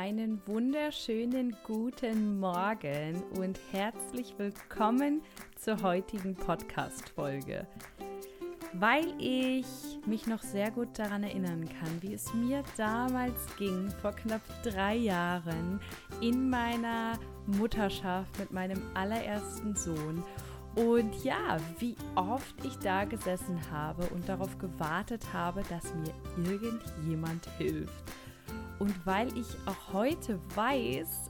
einen wunderschönen guten Morgen und herzlich willkommen zur heutigen Podcast-Folge. Weil ich mich noch sehr gut daran erinnern kann, wie es mir damals ging, vor knapp drei Jahren in meiner Mutterschaft mit meinem allerersten Sohn. Und ja, wie oft ich da gesessen habe und darauf gewartet habe, dass mir irgendjemand hilft. Und weil ich auch heute weiß,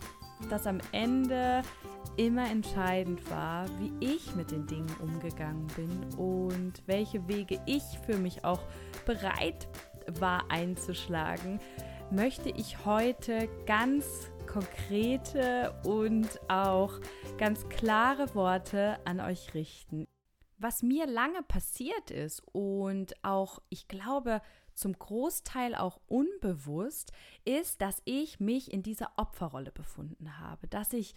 dass am Ende immer entscheidend war, wie ich mit den Dingen umgegangen bin und welche Wege ich für mich auch bereit war einzuschlagen, möchte ich heute ganz konkrete und auch ganz klare Worte an euch richten. Was mir lange passiert ist und auch, ich glaube, zum Großteil auch unbewusst, ist, dass ich mich in dieser Opferrolle befunden habe, dass ich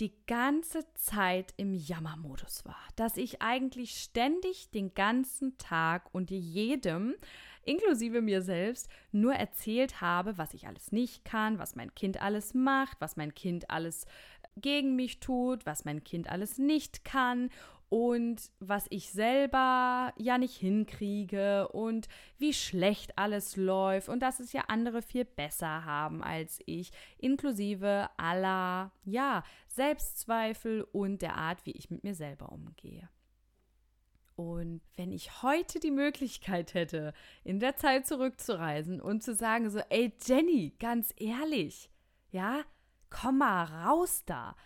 die ganze Zeit im Jammermodus war, dass ich eigentlich ständig den ganzen Tag und jedem, inklusive mir selbst, nur erzählt habe, was ich alles nicht kann, was mein Kind alles macht, was mein Kind alles gegen mich tut, was mein Kind alles nicht kann und was ich selber ja nicht hinkriege und wie schlecht alles läuft und dass es ja andere viel besser haben als ich, inklusive aller, ja, Selbstzweifel und der Art, wie ich mit mir selber umgehe. Und wenn ich heute die Möglichkeit hätte, in der Zeit zurückzureisen und zu sagen, so, ey Jenny, ganz ehrlich, ja, komm mal raus da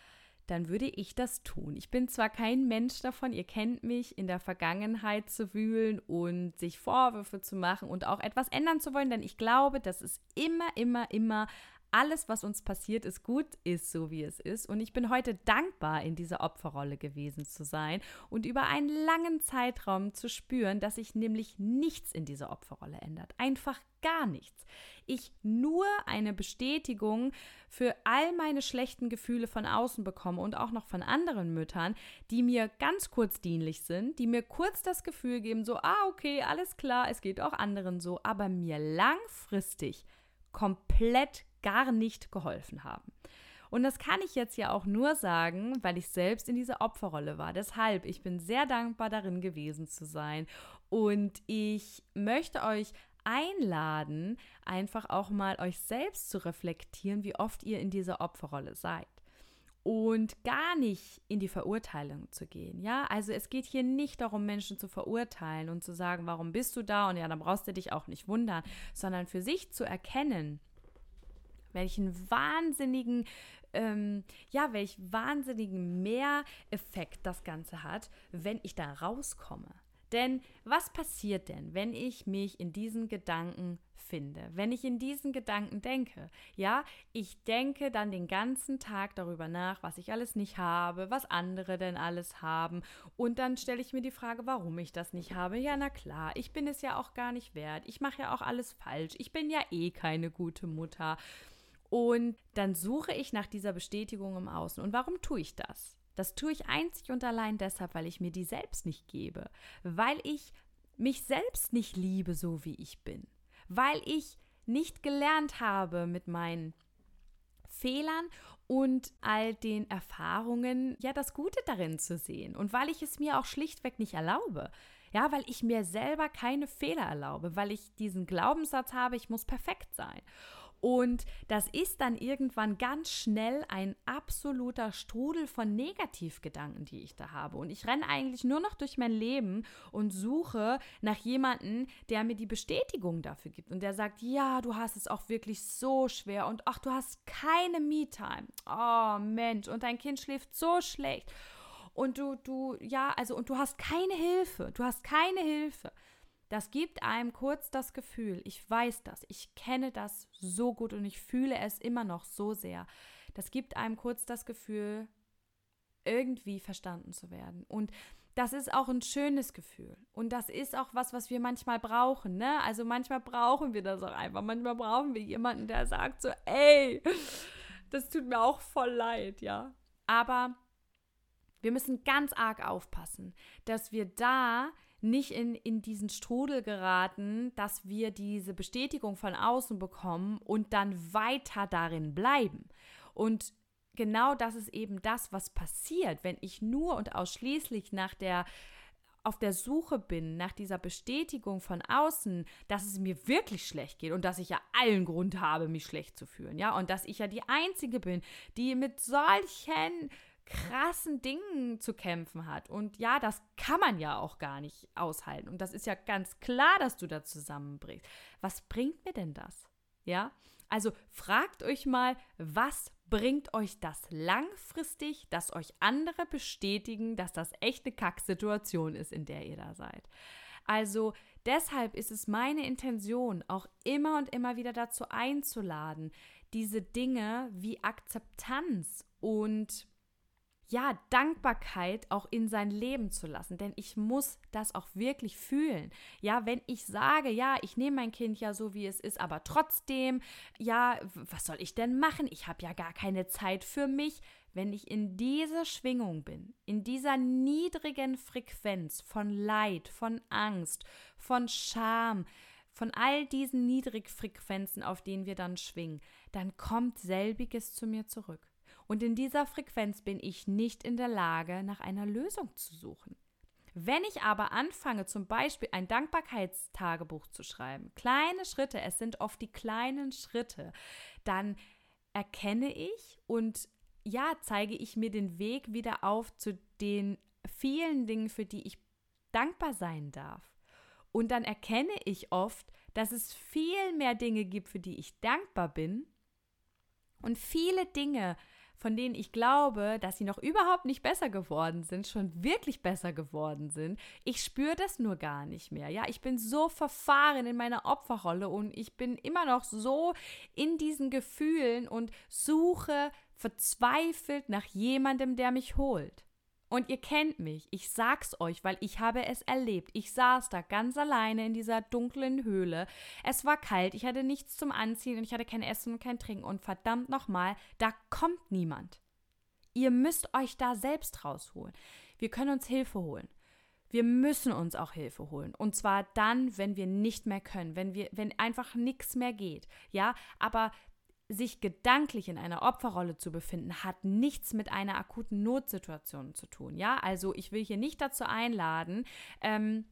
dann würde ich das tun. Ich bin zwar kein Mensch davon, ihr kennt mich, in der Vergangenheit zu wühlen und sich Vorwürfe zu machen und auch etwas ändern zu wollen, denn ich glaube, dass es immer, immer, immer alles, was uns passiert ist, gut ist, so wie es ist. Und ich bin heute dankbar, in dieser Opferrolle gewesen zu sein und über einen langen Zeitraum zu spüren, dass sich nämlich nichts in dieser Opferrolle ändert. Einfach gar nichts. Ich nur eine Bestätigung für all meine schlechten Gefühle von außen bekomme und auch noch von anderen Müttern, die mir ganz kurz dienlich sind, die mir kurz das Gefühl geben, so, ah, okay, alles klar, es geht auch anderen so, aber mir langfristig komplett gar nicht geholfen haben. Und das kann ich jetzt ja auch nur sagen, weil ich selbst in dieser Opferrolle war. Deshalb, ich bin sehr dankbar darin gewesen zu sein. Und ich möchte euch einladen, einfach auch mal euch selbst zu reflektieren, wie oft ihr in dieser Opferrolle seid. Und gar nicht in die Verurteilung zu gehen. Ja, also es geht hier nicht darum, Menschen zu verurteilen und zu sagen, warum bist du da und ja, dann brauchst du dich auch nicht wundern, sondern für sich zu erkennen, welchen wahnsinnigen, ähm, ja, welch wahnsinnigen Mehreffekt das Ganze hat, wenn ich da rauskomme. Denn was passiert denn, wenn ich mich in diesen Gedanken finde, wenn ich in diesen Gedanken denke? Ja, ich denke dann den ganzen Tag darüber nach, was ich alles nicht habe, was andere denn alles haben. Und dann stelle ich mir die Frage, warum ich das nicht habe. Ja, na klar, ich bin es ja auch gar nicht wert. Ich mache ja auch alles falsch. Ich bin ja eh keine gute Mutter. Und dann suche ich nach dieser Bestätigung im Außen. Und warum tue ich das? Das tue ich einzig und allein deshalb, weil ich mir die selbst nicht gebe, weil ich mich selbst nicht liebe, so wie ich bin, weil ich nicht gelernt habe mit meinen Fehlern und all den Erfahrungen, ja, das Gute darin zu sehen und weil ich es mir auch schlichtweg nicht erlaube. Ja, weil ich mir selber keine Fehler erlaube, weil ich diesen Glaubenssatz habe, ich muss perfekt sein. Und das ist dann irgendwann ganz schnell ein absoluter Strudel von Negativgedanken, die ich da habe. Und ich renne eigentlich nur noch durch mein Leben und suche nach jemandem, der mir die Bestätigung dafür gibt und der sagt, ja, du hast es auch wirklich so schwer und ach, du hast keine Me-Time. Oh Mensch, und dein Kind schläft so schlecht. Und du, du, ja, also, und du hast keine Hilfe. Du hast keine Hilfe. Das gibt einem kurz das Gefühl, ich weiß das, ich kenne das so gut und ich fühle es immer noch so sehr. Das gibt einem kurz das Gefühl, irgendwie verstanden zu werden. Und das ist auch ein schönes Gefühl. Und das ist auch was, was wir manchmal brauchen. Ne? Also manchmal brauchen wir das auch einfach. Manchmal brauchen wir jemanden, der sagt so, ey, das tut mir auch voll leid, ja. Aber wir müssen ganz arg aufpassen, dass wir da nicht in, in diesen Strudel geraten, dass wir diese Bestätigung von außen bekommen und dann weiter darin bleiben. Und genau das ist eben das, was passiert, wenn ich nur und ausschließlich nach der auf der Suche bin nach dieser Bestätigung von außen, dass es mir wirklich schlecht geht und dass ich ja allen Grund habe, mich schlecht zu fühlen, ja, und dass ich ja die einzige bin, die mit solchen krassen Dingen zu kämpfen hat. Und ja, das kann man ja auch gar nicht aushalten. Und das ist ja ganz klar, dass du da zusammenbrichst. Was bringt mir denn das? Ja? Also fragt euch mal, was bringt euch das langfristig, dass euch andere bestätigen, dass das echt eine Kacksituation ist, in der ihr da seid. Also deshalb ist es meine Intention, auch immer und immer wieder dazu einzuladen, diese Dinge wie Akzeptanz und ja, Dankbarkeit auch in sein Leben zu lassen, denn ich muss das auch wirklich fühlen. Ja, wenn ich sage, ja, ich nehme mein Kind ja so, wie es ist, aber trotzdem, ja, was soll ich denn machen? Ich habe ja gar keine Zeit für mich. Wenn ich in dieser Schwingung bin, in dieser niedrigen Frequenz von Leid, von Angst, von Scham, von all diesen Niedrigfrequenzen, auf denen wir dann schwingen, dann kommt selbiges zu mir zurück. Und in dieser Frequenz bin ich nicht in der Lage, nach einer Lösung zu suchen. Wenn ich aber anfange, zum Beispiel ein Dankbarkeitstagebuch zu schreiben, kleine Schritte, es sind oft die kleinen Schritte, dann erkenne ich und ja, zeige ich mir den Weg wieder auf zu den vielen Dingen, für die ich dankbar sein darf. Und dann erkenne ich oft, dass es viel mehr Dinge gibt, für die ich dankbar bin und viele Dinge, von denen ich glaube, dass sie noch überhaupt nicht besser geworden sind, schon wirklich besser geworden sind. Ich spüre das nur gar nicht mehr. Ja, ich bin so verfahren in meiner Opferrolle und ich bin immer noch so in diesen Gefühlen und suche verzweifelt nach jemandem, der mich holt. Und ihr kennt mich, ich sag's euch, weil ich habe es erlebt. Ich saß da ganz alleine in dieser dunklen Höhle. Es war kalt, ich hatte nichts zum Anziehen und ich hatte kein Essen und kein Trinken. Und verdammt nochmal, da kommt niemand. Ihr müsst euch da selbst rausholen. Wir können uns Hilfe holen. Wir müssen uns auch Hilfe holen. Und zwar dann, wenn wir nicht mehr können, wenn wir, wenn einfach nichts mehr geht. Ja, aber sich gedanklich in einer Opferrolle zu befinden, hat nichts mit einer akuten Notsituation zu tun. Ja, also ich will hier nicht dazu einladen, ähm,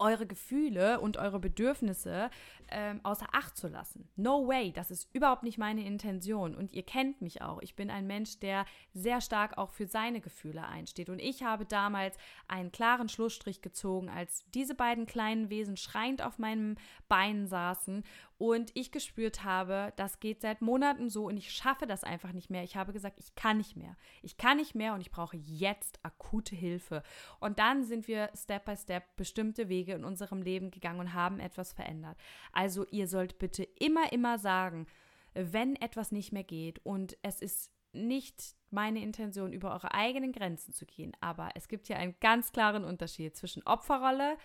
eure Gefühle und eure Bedürfnisse ähm, außer Acht zu lassen. No way, das ist überhaupt nicht meine Intention. Und ihr kennt mich auch. Ich bin ein Mensch, der sehr stark auch für seine Gefühle einsteht. Und ich habe damals einen klaren Schlussstrich gezogen, als diese beiden kleinen Wesen schreiend auf meinem Bein saßen und ich gespürt habe, das geht seit Monaten so und ich schaffe das einfach nicht mehr. Ich habe gesagt, ich kann nicht mehr. Ich kann nicht mehr und ich brauche jetzt akute Hilfe. Und dann sind wir Step by Step bestimmte Wege in unserem Leben gegangen und haben etwas verändert. Also ihr sollt bitte immer, immer sagen, wenn etwas nicht mehr geht und es ist nicht meine Intention, über eure eigenen Grenzen zu gehen, aber es gibt hier einen ganz klaren Unterschied zwischen Opferrolle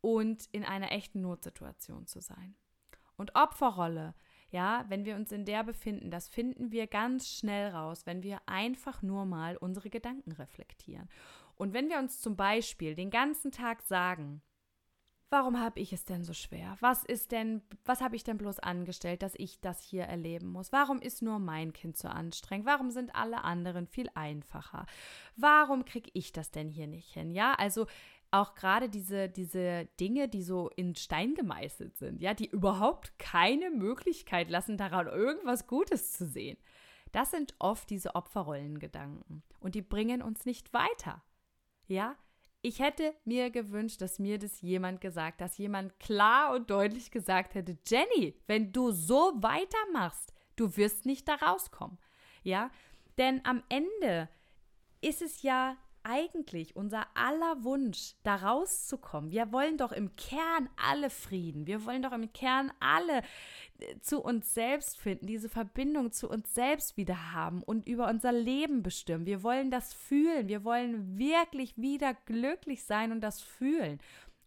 und in einer echten Notsituation zu sein. Und Opferrolle, ja, wenn wir uns in der befinden, das finden wir ganz schnell raus, wenn wir einfach nur mal unsere Gedanken reflektieren. Und wenn wir uns zum Beispiel den ganzen Tag sagen, warum habe ich es denn so schwer? Was ist denn, was habe ich denn bloß angestellt, dass ich das hier erleben muss? Warum ist nur mein Kind so anstrengend? Warum sind alle anderen viel einfacher? Warum kriege ich das denn hier nicht hin? Ja, also auch gerade diese, diese Dinge, die so in Stein gemeißelt sind, ja, die überhaupt keine Möglichkeit lassen, daran irgendwas Gutes zu sehen. Das sind oft diese Opferrollengedanken und die bringen uns nicht weiter. Ja, ich hätte mir gewünscht, dass mir das jemand gesagt, dass jemand klar und deutlich gesagt hätte, Jenny, wenn du so weitermachst, du wirst nicht da rauskommen. Ja, denn am Ende ist es ja eigentlich unser aller Wunsch, da rauszukommen? Wir wollen doch im Kern alle Frieden. Wir wollen doch im Kern alle äh, zu uns selbst finden, diese Verbindung zu uns selbst wieder haben und über unser Leben bestimmen. Wir wollen das fühlen. Wir wollen wirklich wieder glücklich sein und das fühlen.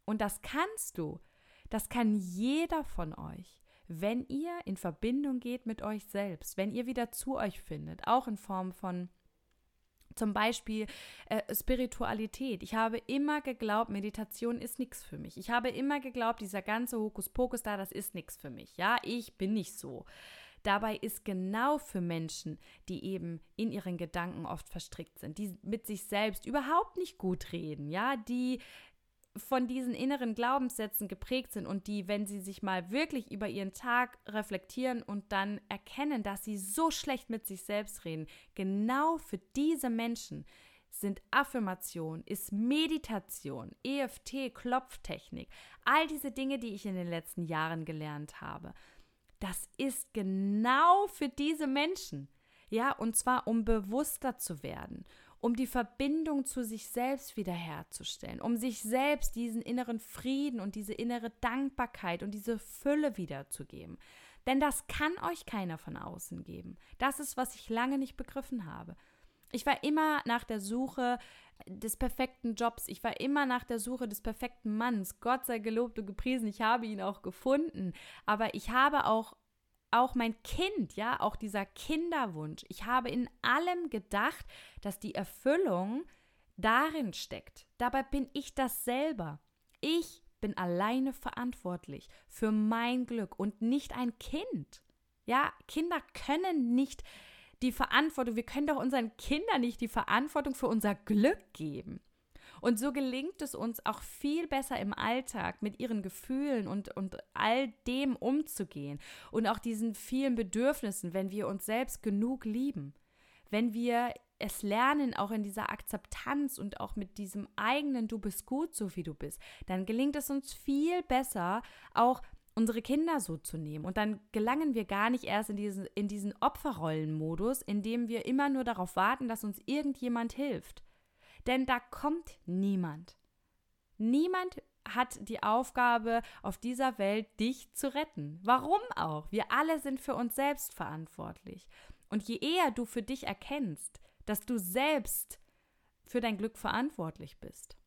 Und das kannst du. Das kann jeder von euch wenn ihr in Verbindung geht mit euch selbst, wenn ihr wieder zu euch findet, auch in Form von Zum Beispiel äh, Spiritualität. Ich habe immer geglaubt, Meditation ist nichts für mich. Ich habe immer geglaubt, dieser ganze Hokuspokus da, das ist nichts für mich. Ja, ich bin nicht so. Dabei ist genau für Menschen, die eben in ihren Gedanken oft verstrickt sind, die mit sich selbst überhaupt nicht gut reden, ja, die von diesen inneren Glaubenssätzen geprägt sind und die, wenn sie sich mal wirklich über ihren Tag reflektieren und dann erkennen, dass sie so schlecht mit sich selbst reden, genau für diese Menschen sind Affirmation, ist Meditation, EFT, Klopftechnik, all diese Dinge, die ich in den letzten Jahren gelernt habe. Das ist genau für diese Menschen. Ja, und zwar um bewusster zu werden um die Verbindung zu sich selbst wiederherzustellen, um sich selbst diesen inneren Frieden und diese innere Dankbarkeit und diese Fülle wiederzugeben. Denn das kann euch keiner von außen geben. Das ist, was ich lange nicht begriffen habe. Ich war immer nach der Suche des perfekten Jobs. Ich war immer nach der Suche des perfekten Manns. Gott sei gelobt und gepriesen. Ich habe ihn auch gefunden. Aber ich habe auch auch mein Kind, ja, auch dieser Kinderwunsch. Ich habe in allem gedacht, dass die Erfüllung darin steckt. Dabei bin ich das selber. Ich bin alleine verantwortlich für mein Glück und nicht ein Kind. Ja, Kinder können nicht die Verantwortung, wir können doch unseren Kindern nicht die Verantwortung für unser Glück geben. Und so gelingt es uns auch viel besser im Alltag mit ihren Gefühlen und, und all dem umzugehen und auch diesen vielen Bedürfnissen, wenn wir uns selbst genug lieben. Wenn wir es lernen, auch in dieser Akzeptanz und auch mit diesem eigenen Du bist gut, so wie du bist, dann gelingt es uns viel besser, auch unsere Kinder so zu nehmen. Und dann gelangen wir gar nicht erst in diesen, in diesen Opferrollenmodus, in dem wir immer nur darauf warten, dass uns irgendjemand hilft. Denn da kommt niemand. Niemand hat die Aufgabe auf dieser Welt, dich zu retten. Warum auch? Wir alle sind für uns selbst verantwortlich. Und je eher du für dich erkennst, dass du selbst für dein Glück verantwortlich bist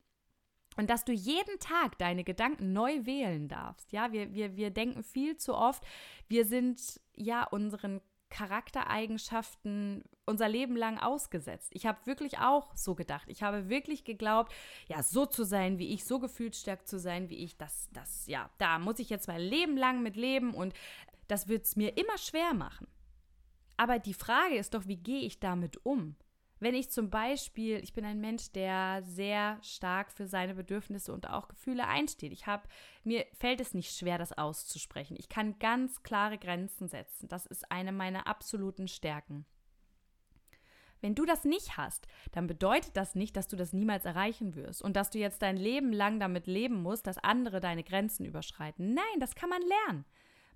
und dass du jeden Tag deine Gedanken neu wählen darfst. Ja, wir, wir, wir denken viel zu oft, wir sind ja unseren Charaktereigenschaften unser Leben lang ausgesetzt. Ich habe wirklich auch so gedacht. Ich habe wirklich geglaubt, ja, so zu sein wie ich, so gefühlsstark zu sein wie ich, das, das, ja, da muss ich jetzt mein Leben lang mit leben und das wird es mir immer schwer machen. Aber die Frage ist doch, wie gehe ich damit um? Wenn ich zum Beispiel, ich bin ein Mensch, der sehr stark für seine Bedürfnisse und auch Gefühle einsteht. Ich habe, mir fällt es nicht schwer, das auszusprechen. Ich kann ganz klare Grenzen setzen. Das ist eine meiner absoluten Stärken. Wenn du das nicht hast, dann bedeutet das nicht, dass du das niemals erreichen wirst und dass du jetzt dein Leben lang damit leben musst, dass andere deine Grenzen überschreiten. Nein, das kann man lernen.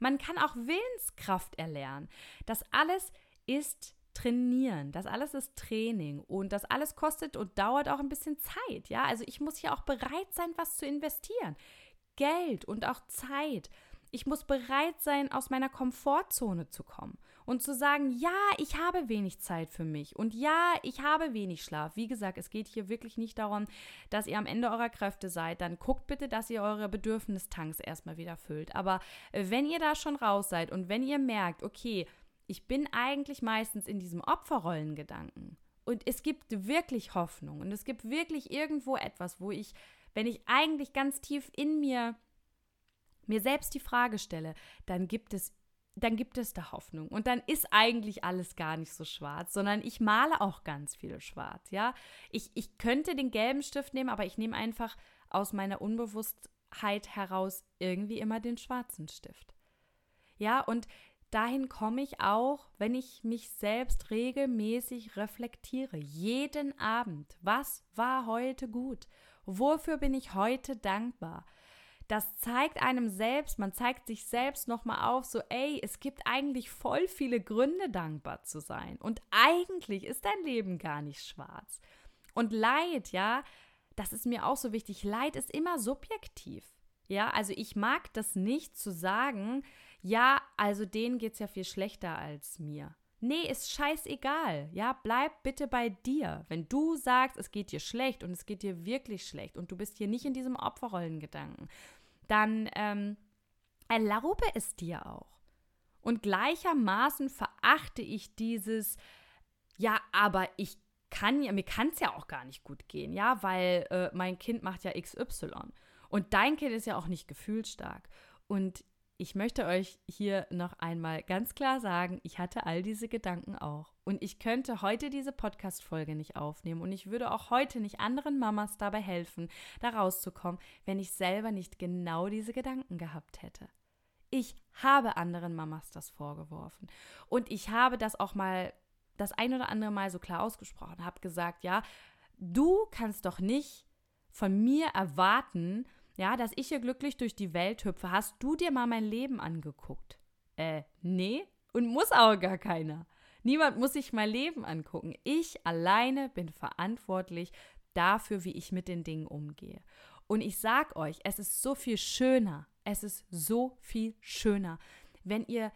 Man kann auch Willenskraft erlernen. Das alles ist trainieren. Das alles ist Training und das alles kostet und dauert auch ein bisschen Zeit. Ja, also ich muss hier auch bereit sein, was zu investieren. Geld und auch Zeit. Ich muss bereit sein, aus meiner Komfortzone zu kommen und zu sagen, ja, ich habe wenig Zeit für mich und ja, ich habe wenig Schlaf. Wie gesagt, es geht hier wirklich nicht darum, dass ihr am Ende eurer Kräfte seid. Dann guckt bitte, dass ihr eure Bedürfnistanks erstmal wieder füllt. Aber wenn ihr da schon raus seid und wenn ihr merkt, okay, ich bin eigentlich meistens in diesem Opferrollengedanken. Und es gibt wirklich Hoffnung und es gibt wirklich irgendwo etwas, wo ich, wenn ich eigentlich ganz tief in mir mir selbst die Frage stelle, dann gibt es dann gibt es da Hoffnung und dann ist eigentlich alles gar nicht so schwarz, sondern ich male auch ganz viel schwarz, ja? Ich, ich könnte den gelben Stift nehmen, aber ich nehme einfach aus meiner Unbewusstheit heraus irgendwie immer den schwarzen Stift. Ja, und dahin komme ich auch, wenn ich mich selbst regelmäßig reflektiere. Jeden Abend. Was war heute gut? Wofür bin ich heute dankbar? Das zeigt einem selbst, man zeigt sich selbst nochmal auf, so, ey, es gibt eigentlich voll viele Gründe, dankbar zu sein. Und eigentlich ist dein Leben gar nicht schwarz. Und Leid, ja, das ist mir auch so wichtig. Leid ist immer subjektiv. Ja, also ich mag das nicht zu sagen, ja, also denen geht es ja viel schlechter als mir. Nee, ist scheißegal. Ja, bleib bitte bei dir. Wenn du sagst, es geht dir schlecht und es geht dir wirklich schlecht und du bist hier nicht in diesem Opferrollengedanken, dann ähm, erlaube es dir auch. Und gleichermaßen verachte ich dieses, ja, aber ich kann ja, mir kann es ja auch gar nicht gut gehen, ja, weil äh, mein Kind macht ja XY. Und dein Kind ist ja auch nicht gefühlsstark. Und ich möchte euch hier noch einmal ganz klar sagen, ich hatte all diese Gedanken auch. Und ich könnte heute diese Podcast-Folge nicht aufnehmen. Und ich würde auch heute nicht anderen Mamas dabei helfen, da rauszukommen, wenn ich selber nicht genau diese Gedanken gehabt hätte. Ich habe anderen Mamas das vorgeworfen. Und ich habe das auch mal das ein oder andere Mal so klar ausgesprochen, habe gesagt, ja, du kannst doch nicht von mir erwarten, ja, dass ich hier glücklich durch die Welt hüpfe. Hast du dir mal mein Leben angeguckt? Äh, nee, und muss auch gar keiner. Niemand muss sich mein Leben angucken. Ich alleine bin verantwortlich dafür, wie ich mit den Dingen umgehe. Und ich sag euch, es ist so viel schöner. Es ist so viel schöner, wenn ihr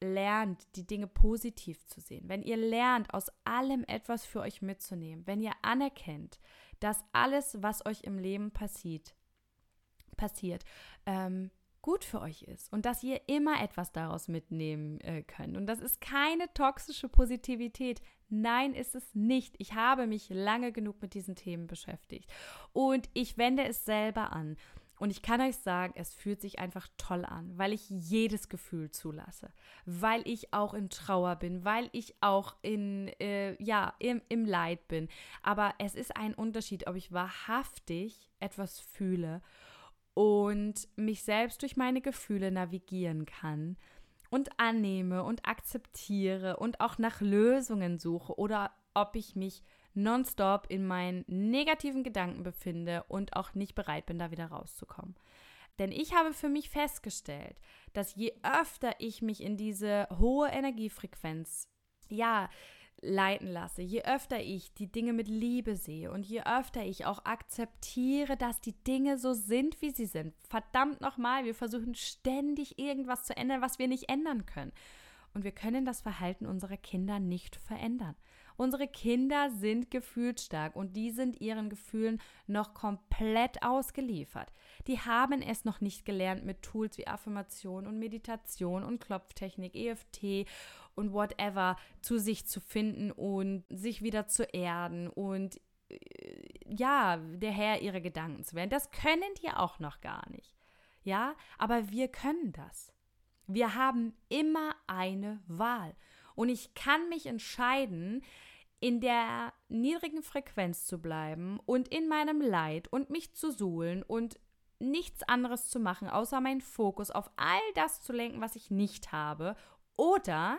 lernt, die Dinge positiv zu sehen, wenn ihr lernt, aus allem etwas für euch mitzunehmen, wenn ihr anerkennt, dass alles, was euch im Leben passiert, passiert, ähm, gut für euch ist und dass ihr immer etwas daraus mitnehmen äh, könnt. Und das ist keine toxische Positivität. Nein, ist es nicht. Ich habe mich lange genug mit diesen Themen beschäftigt und ich wende es selber an. Und ich kann euch sagen, es fühlt sich einfach toll an, weil ich jedes Gefühl zulasse, weil ich auch in Trauer bin, weil ich auch in, äh, ja, im, im Leid bin. Aber es ist ein Unterschied, ob ich wahrhaftig etwas fühle und mich selbst durch meine Gefühle navigieren kann und annehme und akzeptiere und auch nach Lösungen suche oder ob ich mich nonstop in meinen negativen Gedanken befinde und auch nicht bereit bin, da wieder rauszukommen. Denn ich habe für mich festgestellt, dass je öfter ich mich in diese hohe Energiefrequenz, ja, leiten lasse, je öfter ich die Dinge mit Liebe sehe und je öfter ich auch akzeptiere, dass die Dinge so sind, wie sie sind. Verdammt nochmal, wir versuchen ständig irgendwas zu ändern, was wir nicht ändern können. Und wir können das Verhalten unserer Kinder nicht verändern. Unsere Kinder sind gefühlsstark und die sind ihren Gefühlen noch komplett ausgeliefert. Die haben es noch nicht gelernt mit Tools wie Affirmation und Meditation und Klopftechnik, EFT und whatever zu sich zu finden und sich wieder zu erden und äh, ja, der Herr ihrer Gedanken zu werden. Das können die auch noch gar nicht. Ja, aber wir können das. Wir haben immer eine Wahl. Und ich kann mich entscheiden, in der niedrigen Frequenz zu bleiben und in meinem Leid und mich zu suhlen und nichts anderes zu machen, außer meinen Fokus auf all das zu lenken, was ich nicht habe. Oder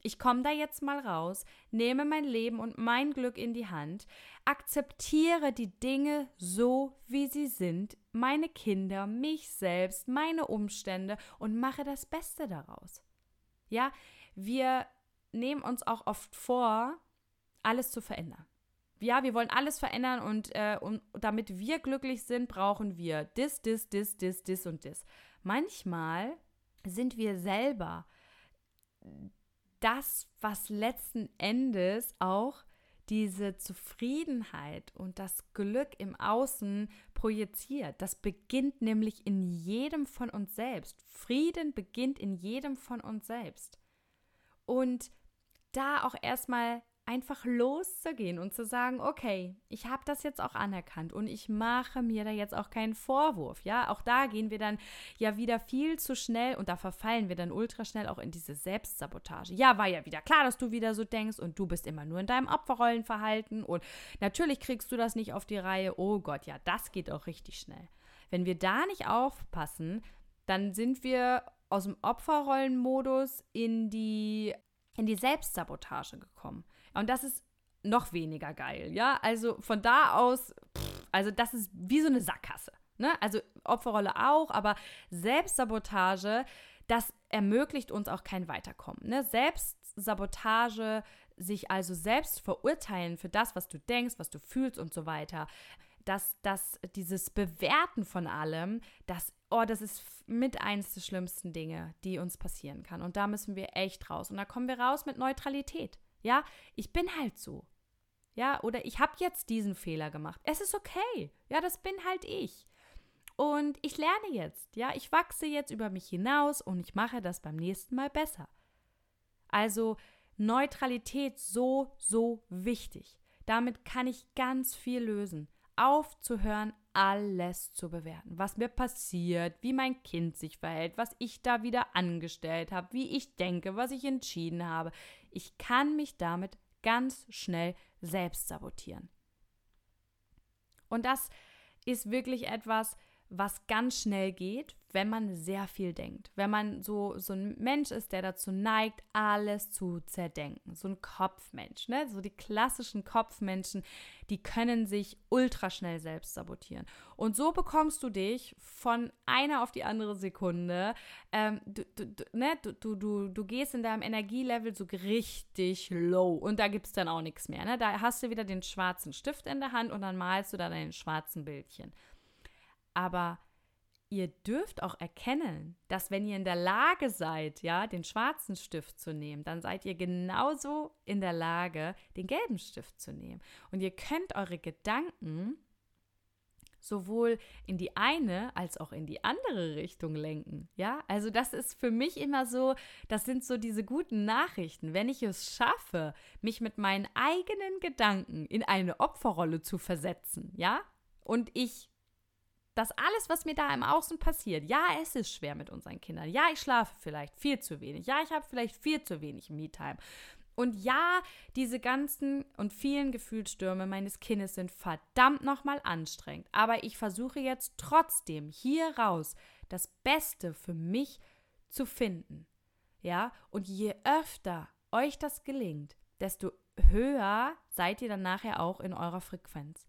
ich komme da jetzt mal raus, nehme mein Leben und mein Glück in die Hand, akzeptiere die Dinge so, wie sie sind, meine Kinder, mich selbst, meine Umstände und mache das Beste daraus. Ja, wir nehmen uns auch oft vor, alles zu verändern. Ja, wir wollen alles verändern und, äh, und damit wir glücklich sind, brauchen wir dis, dis, dis, dis, dis und dis. Manchmal sind wir selber das, was letzten Endes auch diese Zufriedenheit und das Glück im Außen projiziert. Das beginnt nämlich in jedem von uns selbst. Frieden beginnt in jedem von uns selbst. Und da auch erstmal einfach loszugehen und zu sagen, okay, ich habe das jetzt auch anerkannt und ich mache mir da jetzt auch keinen Vorwurf. Ja, auch da gehen wir dann ja wieder viel zu schnell und da verfallen wir dann ultra schnell auch in diese Selbstsabotage. Ja, war ja wieder klar, dass du wieder so denkst und du bist immer nur in deinem Opferrollenverhalten und natürlich kriegst du das nicht auf die Reihe. Oh Gott, ja, das geht auch richtig schnell. Wenn wir da nicht aufpassen, dann sind wir aus dem Opferrollenmodus in die in die Selbstsabotage gekommen. Und das ist noch weniger geil, ja? Also von da aus, pff, also das ist wie so eine Sackgasse. Ne? Also Opferrolle auch, aber Selbstsabotage, das ermöglicht uns auch kein Weiterkommen. Ne? Selbstsabotage, sich also selbst verurteilen für das, was du denkst, was du fühlst und so weiter. Dass, dass dieses Bewerten von allem, das, oh, das ist mit eins der schlimmsten Dinge, die uns passieren kann. Und da müssen wir echt raus. Und da kommen wir raus mit Neutralität. Ja, ich bin halt so. Ja, oder ich habe jetzt diesen Fehler gemacht. Es ist okay. Ja, das bin halt ich. Und ich lerne jetzt. Ja, ich wachse jetzt über mich hinaus und ich mache das beim nächsten Mal besser. Also Neutralität so, so wichtig. Damit kann ich ganz viel lösen. Aufzuhören, alles zu bewerten. Was mir passiert, wie mein Kind sich verhält, was ich da wieder angestellt habe, wie ich denke, was ich entschieden habe. Ich kann mich damit ganz schnell selbst sabotieren. Und das ist wirklich etwas, was ganz schnell geht, wenn man sehr viel denkt. Wenn man so, so ein Mensch ist, der dazu neigt, alles zu zerdenken. So ein Kopfmensch, ne? So die klassischen Kopfmenschen, die können sich ultra schnell selbst sabotieren. Und so bekommst du dich von einer auf die andere Sekunde, ähm, du, du, ne? du, du, du, du gehst in deinem Energielevel so richtig low und da gibt es dann auch nichts mehr. Ne? Da hast du wieder den schwarzen Stift in der Hand und dann malst du da dein schwarzen Bildchen. Aber ihr dürft auch erkennen, dass wenn ihr in der Lage seid, ja, den schwarzen Stift zu nehmen, dann seid ihr genauso in der Lage, den gelben Stift zu nehmen. Und ihr könnt eure Gedanken sowohl in die eine als auch in die andere Richtung lenken. Ja, also das ist für mich immer so, das sind so diese guten Nachrichten. Wenn ich es schaffe, mich mit meinen eigenen Gedanken in eine Opferrolle zu versetzen, ja, und ich dass alles, was mir da im Außen passiert, ja, es ist schwer mit unseren Kindern. Ja, ich schlafe vielleicht viel zu wenig. Ja, ich habe vielleicht viel zu wenig Me-Time. Und ja, diese ganzen und vielen Gefühlsstürme meines Kindes sind verdammt nochmal anstrengend. Aber ich versuche jetzt trotzdem hier raus das Beste für mich zu finden. Ja, und je öfter euch das gelingt, desto höher seid ihr dann nachher auch in eurer Frequenz.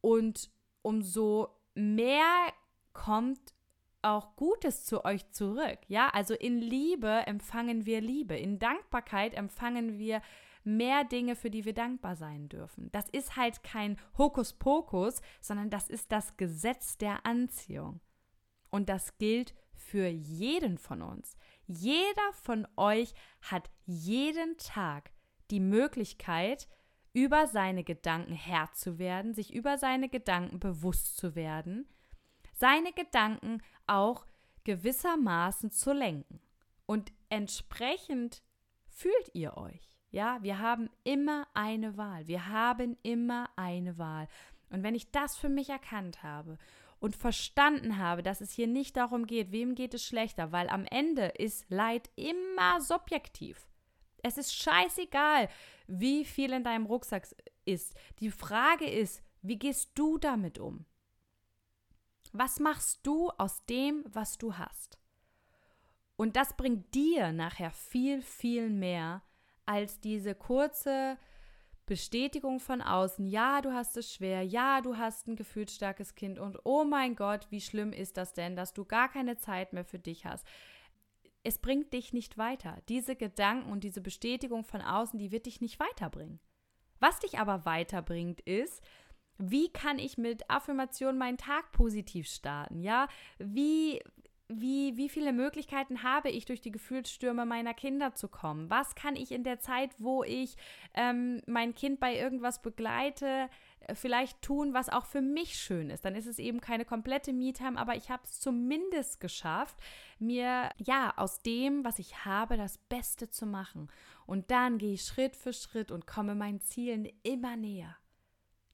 Und umso mehr kommt auch Gutes zu euch zurück. Ja, also in Liebe empfangen wir Liebe, in Dankbarkeit empfangen wir mehr Dinge, für die wir dankbar sein dürfen. Das ist halt kein Hokuspokus, sondern das ist das Gesetz der Anziehung. Und das gilt für jeden von uns. Jeder von euch hat jeden Tag die Möglichkeit, über seine Gedanken Herr zu werden, sich über seine Gedanken bewusst zu werden, seine Gedanken auch gewissermaßen zu lenken. Und entsprechend fühlt ihr euch. Ja, wir haben immer eine Wahl. Wir haben immer eine Wahl. Und wenn ich das für mich erkannt habe und verstanden habe, dass es hier nicht darum geht, wem geht es schlechter, weil am Ende ist Leid immer subjektiv. Es ist scheißegal, wie viel in deinem Rucksack ist. Die Frage ist, wie gehst du damit um? Was machst du aus dem, was du hast? Und das bringt dir nachher viel, viel mehr als diese kurze Bestätigung von außen. Ja, du hast es schwer. Ja, du hast ein gefühlsstarkes Kind. Und oh mein Gott, wie schlimm ist das denn, dass du gar keine Zeit mehr für dich hast es bringt dich nicht weiter. Diese Gedanken und diese Bestätigung von außen, die wird dich nicht weiterbringen. Was dich aber weiterbringt, ist, wie kann ich mit Affirmation meinen Tag positiv starten? Ja, wie, wie, wie viele Möglichkeiten habe ich, durch die Gefühlsstürme meiner Kinder zu kommen? Was kann ich in der Zeit, wo ich ähm, mein Kind bei irgendwas begleite, vielleicht tun, was auch für mich schön ist? Dann ist es eben keine komplette Me-Time, aber ich habe es zumindest geschafft, mir ja aus dem, was ich habe, das Beste zu machen. Und dann gehe ich Schritt für Schritt und komme meinen Zielen immer näher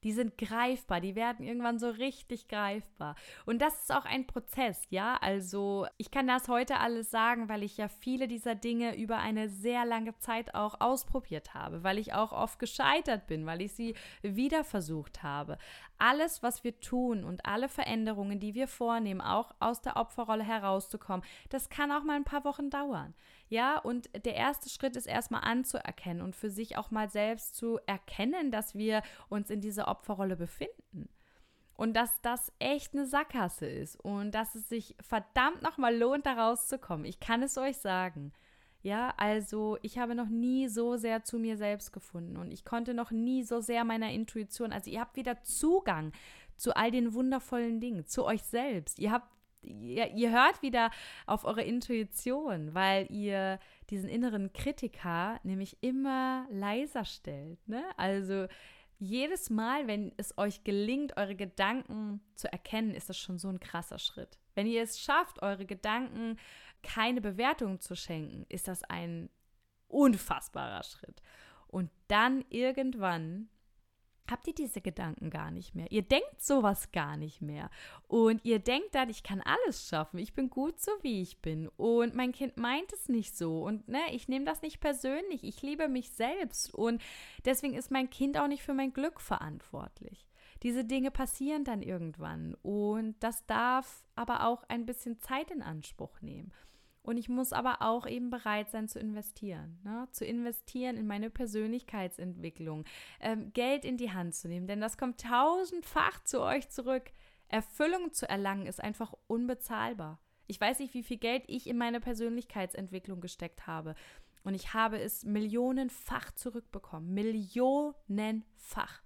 die sind greifbar, die werden irgendwann so richtig greifbar. Und das ist auch ein Prozess, ja. Also ich kann das heute alles sagen, weil ich ja viele dieser Dinge über eine sehr lange Zeit auch ausprobiert habe, weil ich auch oft gescheitert bin, weil ich sie wieder versucht habe. Alles, was wir tun und alle Veränderungen, die wir vornehmen, auch aus der Opferrolle herauszukommen, das kann auch mal ein paar Wochen dauern. Ja, und der erste Schritt ist erstmal anzuerkennen und für sich auch mal selbst zu erkennen, dass wir uns in dieser Opferrolle befinden. Und dass das echt eine Sackgasse ist und dass es sich verdammt nochmal lohnt, da rauszukommen. Ich kann es euch sagen. Ja, also ich habe noch nie so sehr zu mir selbst gefunden und ich konnte noch nie so sehr meiner Intuition, also ihr habt wieder Zugang zu all den wundervollen Dingen, zu euch selbst. Ihr habt ihr, ihr hört wieder auf eure Intuition, weil ihr diesen inneren Kritiker nämlich immer leiser stellt. Ne? Also jedes Mal, wenn es euch gelingt, eure Gedanken zu erkennen, ist das schon so ein krasser Schritt. Wenn ihr es schafft, eure Gedanken keine Bewertung zu schenken, ist das ein unfassbarer Schritt. Und dann irgendwann habt ihr diese Gedanken gar nicht mehr. Ihr denkt sowas gar nicht mehr. Und ihr denkt dann, ich kann alles schaffen. Ich bin gut so, wie ich bin. Und mein Kind meint es nicht so. Und ne, ich nehme das nicht persönlich. Ich liebe mich selbst. Und deswegen ist mein Kind auch nicht für mein Glück verantwortlich. Diese Dinge passieren dann irgendwann. Und das darf aber auch ein bisschen Zeit in Anspruch nehmen. Und ich muss aber auch eben bereit sein zu investieren. Ne? Zu investieren in meine Persönlichkeitsentwicklung, ähm, Geld in die Hand zu nehmen, denn das kommt tausendfach zu euch zurück. Erfüllung zu erlangen ist einfach unbezahlbar. Ich weiß nicht, wie viel Geld ich in meine Persönlichkeitsentwicklung gesteckt habe. Und ich habe es millionenfach zurückbekommen. Millionenfach.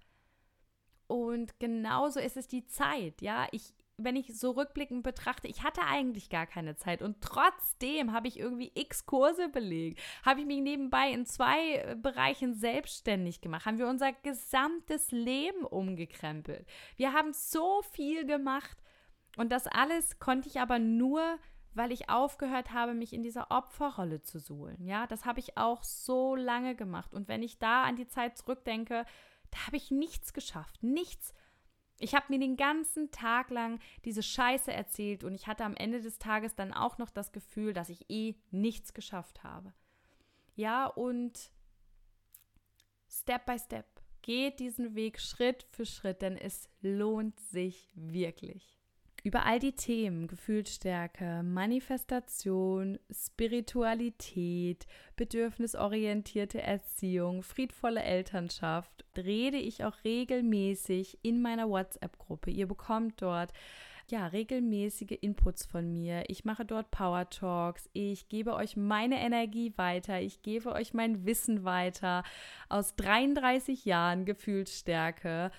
Und genauso ist es die Zeit. Ja, ich, wenn ich so rückblickend betrachte, ich hatte eigentlich gar keine Zeit und trotzdem habe ich irgendwie x Kurse belegt, habe ich mich nebenbei in zwei äh, Bereichen selbstständig gemacht, haben wir unser gesamtes Leben umgekrempelt. Wir haben so viel gemacht und das alles konnte ich aber nur, weil ich aufgehört habe, mich in dieser Opferrolle zu suhlen. Ja, das habe ich auch so lange gemacht und wenn ich da an die Zeit zurückdenke, da habe ich nichts geschafft, nichts ich habe mir den ganzen Tag lang diese Scheiße erzählt und ich hatte am Ende des Tages dann auch noch das Gefühl, dass ich eh nichts geschafft habe. Ja, und Step by Step geht diesen Weg Schritt für Schritt, denn es lohnt sich wirklich über all die Themen Gefühlsstärke, Manifestation, Spiritualität, bedürfnisorientierte Erziehung, friedvolle Elternschaft rede ich auch regelmäßig in meiner WhatsApp-Gruppe. Ihr bekommt dort ja, regelmäßige Inputs von mir. Ich mache dort Power Talks. Ich gebe euch meine Energie weiter. Ich gebe euch mein Wissen weiter aus 33 Jahren Gefühlsstärke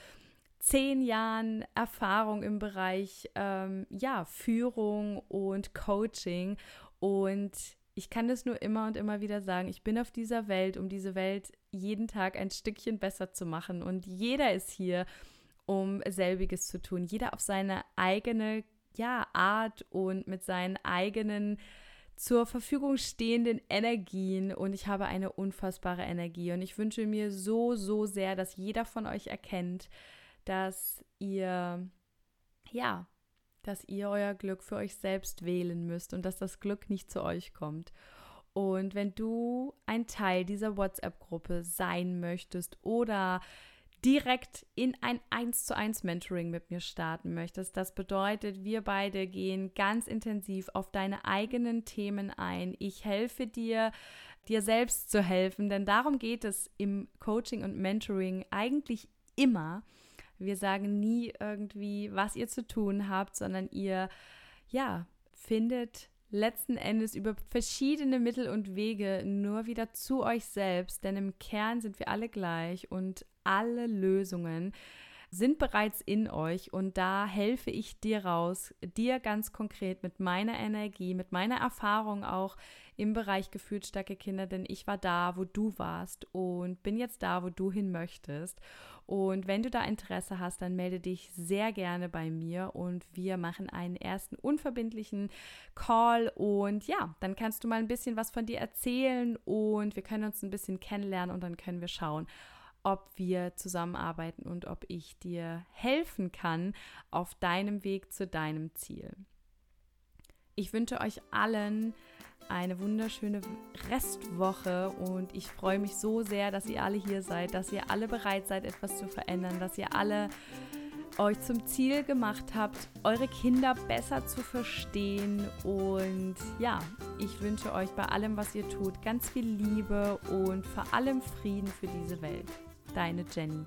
zehn Jahren Erfahrung im Bereich ähm, ja, Führung und Coaching. Und ich kann das nur immer und immer wieder sagen, ich bin auf dieser Welt, um diese Welt jeden Tag ein Stückchen besser zu machen. Und jeder ist hier, um selbiges zu tun. Jeder auf seine eigene ja, Art und mit seinen eigenen zur Verfügung stehenden Energien und ich habe eine unfassbare Energie und ich wünsche mir so, so sehr, dass jeder von euch erkennt, dass ihr, ja, dass ihr euer Glück für euch selbst wählen müsst und dass das Glück nicht zu euch kommt. Und wenn du ein Teil dieser WhatsApp-Gruppe sein möchtest oder direkt in ein 1 zu 1 Mentoring mit mir starten möchtest. Das bedeutet, wir beide gehen ganz intensiv auf deine eigenen Themen ein. Ich helfe dir, dir selbst zu helfen, denn darum geht es im Coaching und Mentoring eigentlich immer. Wir sagen nie irgendwie, was ihr zu tun habt, sondern ihr, ja, findet letzten Endes über verschiedene Mittel und Wege nur wieder zu euch selbst, denn im Kern sind wir alle gleich und alle Lösungen sind bereits in euch und da helfe ich dir raus, dir ganz konkret mit meiner Energie, mit meiner Erfahrung auch im Bereich gefühlsstarke Kinder, denn ich war da, wo du warst und bin jetzt da, wo du hin möchtest. Und wenn du da Interesse hast, dann melde dich sehr gerne bei mir und wir machen einen ersten unverbindlichen Call. Und ja, dann kannst du mal ein bisschen was von dir erzählen und wir können uns ein bisschen kennenlernen und dann können wir schauen, ob wir zusammenarbeiten und ob ich dir helfen kann auf deinem Weg zu deinem Ziel. Ich wünsche euch allen eine wunderschöne Restwoche und ich freue mich so sehr, dass ihr alle hier seid, dass ihr alle bereit seid, etwas zu verändern, dass ihr alle euch zum Ziel gemacht habt, eure Kinder besser zu verstehen. Und ja, ich wünsche euch bei allem, was ihr tut, ganz viel Liebe und vor allem Frieden für diese Welt. Deine Jenny.